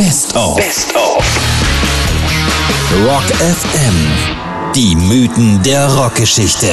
Best of. Best of. Rock FM. Die Mythen der Rockgeschichte.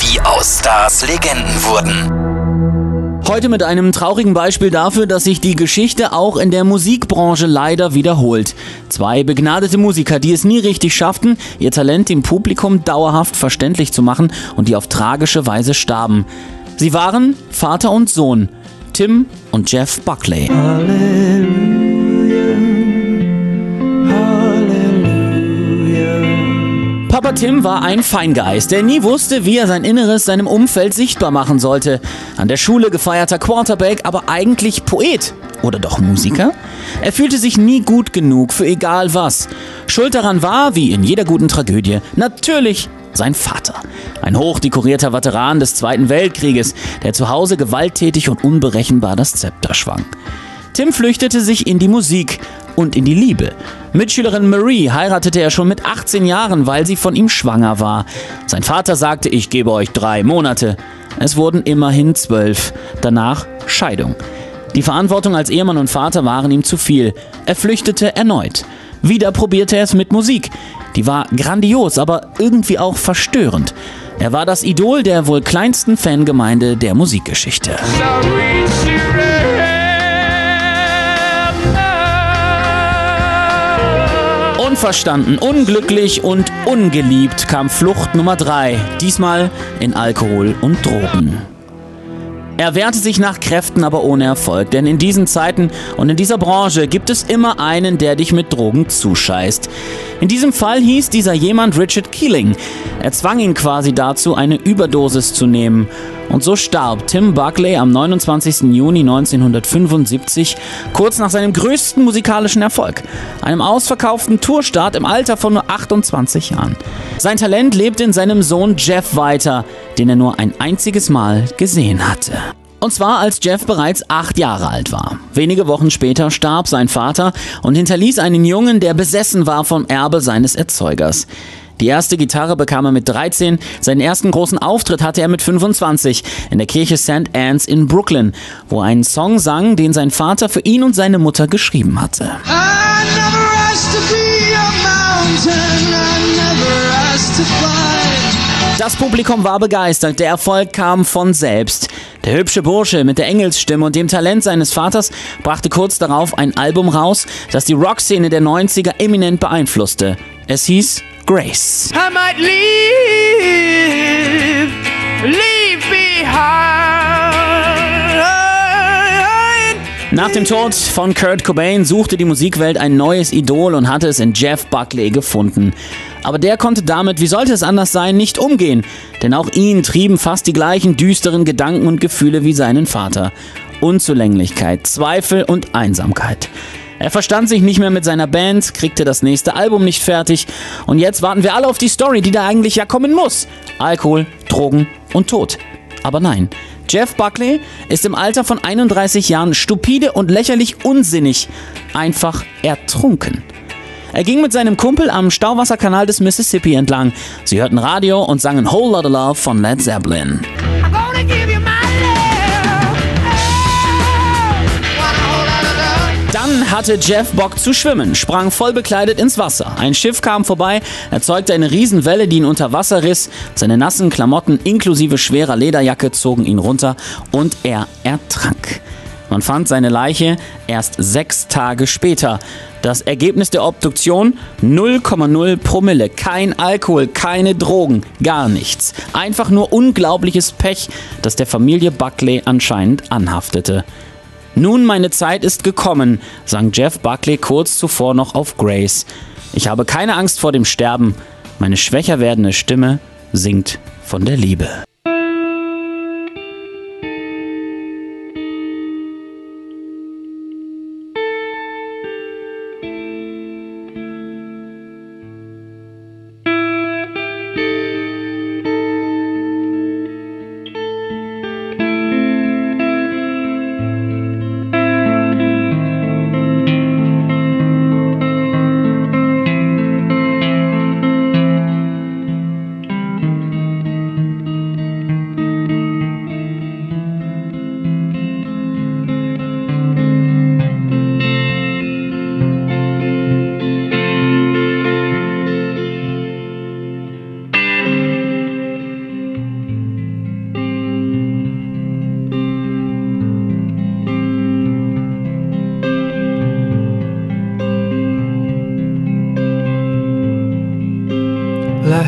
Wie aus Stars Legenden wurden. Heute mit einem traurigen Beispiel dafür, dass sich die Geschichte auch in der Musikbranche leider wiederholt. Zwei begnadete Musiker, die es nie richtig schafften, ihr Talent dem Publikum dauerhaft verständlich zu machen und die auf tragische Weise starben. Sie waren Vater und Sohn, Tim und Jeff Buckley. Papa Tim war ein Feingeist, der nie wusste, wie er sein Inneres seinem Umfeld sichtbar machen sollte. An der Schule gefeierter Quarterback, aber eigentlich Poet. Oder doch Musiker? Er fühlte sich nie gut genug für egal was. Schuld daran war, wie in jeder guten Tragödie, natürlich sein Vater. Ein hochdekorierter Veteran des Zweiten Weltkrieges, der zu Hause gewalttätig und unberechenbar das Zepter schwang. Tim flüchtete sich in die Musik und in die Liebe. Mitschülerin Marie heiratete er schon mit 18 Jahren, weil sie von ihm schwanger war. Sein Vater sagte, ich gebe euch drei Monate. Es wurden immerhin zwölf. Danach Scheidung. Die Verantwortung als Ehemann und Vater waren ihm zu viel. Er flüchtete erneut. Wieder probierte er es mit Musik. Die war grandios, aber irgendwie auch verstörend. Er war das Idol der wohl kleinsten Fangemeinde der Musikgeschichte. Unverstanden, unglücklich und ungeliebt kam Flucht Nummer 3, diesmal in Alkohol und Drogen. Er wehrte sich nach Kräften, aber ohne Erfolg, denn in diesen Zeiten und in dieser Branche gibt es immer einen, der dich mit Drogen zuscheißt. In diesem Fall hieß dieser jemand Richard Keeling. Er zwang ihn quasi dazu, eine Überdosis zu nehmen. Und so starb Tim Buckley am 29. Juni 1975, kurz nach seinem größten musikalischen Erfolg, einem ausverkauften Tourstart im Alter von nur 28 Jahren. Sein Talent lebte in seinem Sohn Jeff weiter, den er nur ein einziges Mal gesehen hatte. Und zwar als Jeff bereits acht Jahre alt war. Wenige Wochen später starb sein Vater und hinterließ einen Jungen, der besessen war vom Erbe seines Erzeugers. Die erste Gitarre bekam er mit 13, seinen ersten großen Auftritt hatte er mit 25 in der Kirche St. Anne's in Brooklyn, wo er einen Song sang, den sein Vater für ihn und seine Mutter geschrieben hatte. Das Publikum war begeistert, der Erfolg kam von selbst. Der hübsche Bursche mit der Engelsstimme und dem Talent seines Vaters brachte kurz darauf ein Album raus, das die Rockszene der 90er eminent beeinflusste. Es hieß Grace. I might leave, leave Nach dem Tod von Kurt Cobain suchte die Musikwelt ein neues Idol und hatte es in Jeff Buckley gefunden. Aber der konnte damit, wie sollte es anders sein, nicht umgehen, denn auch ihn trieben fast die gleichen düsteren Gedanken und Gefühle wie seinen Vater. Unzulänglichkeit, Zweifel und Einsamkeit. Er verstand sich nicht mehr mit seiner Band, kriegte das nächste Album nicht fertig und jetzt warten wir alle auf die Story, die da eigentlich ja kommen muss. Alkohol, Drogen und Tod. Aber nein, Jeff Buckley ist im Alter von 31 Jahren stupide und lächerlich unsinnig, einfach ertrunken. Er ging mit seinem Kumpel am Stauwasserkanal des Mississippi entlang. Sie hörten Radio und sangen Whole Lotta Love von Led Zeppelin. Hatte Jeff Bock zu schwimmen, sprang voll bekleidet ins Wasser. Ein Schiff kam vorbei, erzeugte eine Riesenwelle, die ihn unter Wasser riss. Seine nassen Klamotten inklusive schwerer Lederjacke zogen ihn runter und er ertrank. Man fand seine Leiche erst sechs Tage später. Das Ergebnis der Obduktion 0,0 Promille. Kein Alkohol, keine Drogen, gar nichts. Einfach nur unglaubliches Pech, das der Familie Buckley anscheinend anhaftete. Nun meine Zeit ist gekommen, sang Jeff Buckley kurz zuvor noch auf Grace. Ich habe keine Angst vor dem Sterben. Meine schwächer werdende Stimme singt von der Liebe.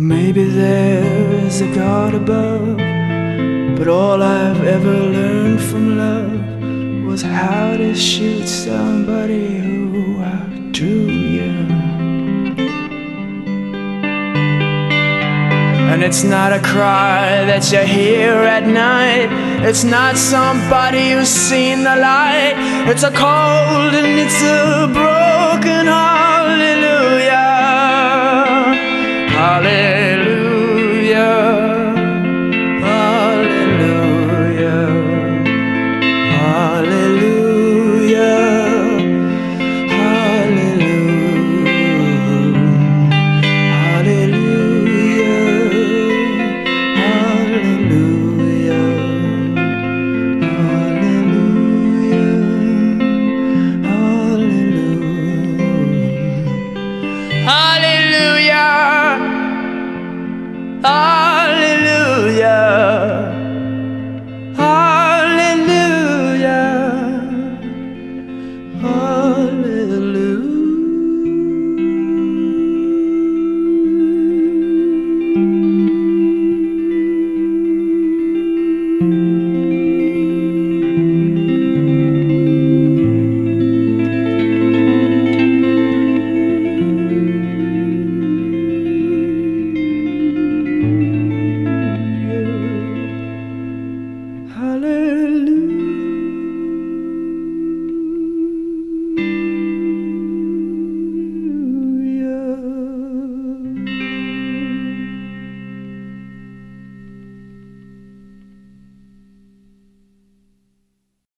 Maybe there is a God above, but all I've ever learned from love was how to shoot somebody who outdrew you. And it's not a cry that you hear at night. It's not somebody who's seen the light. It's a cold and it's a broken. Hallelujah.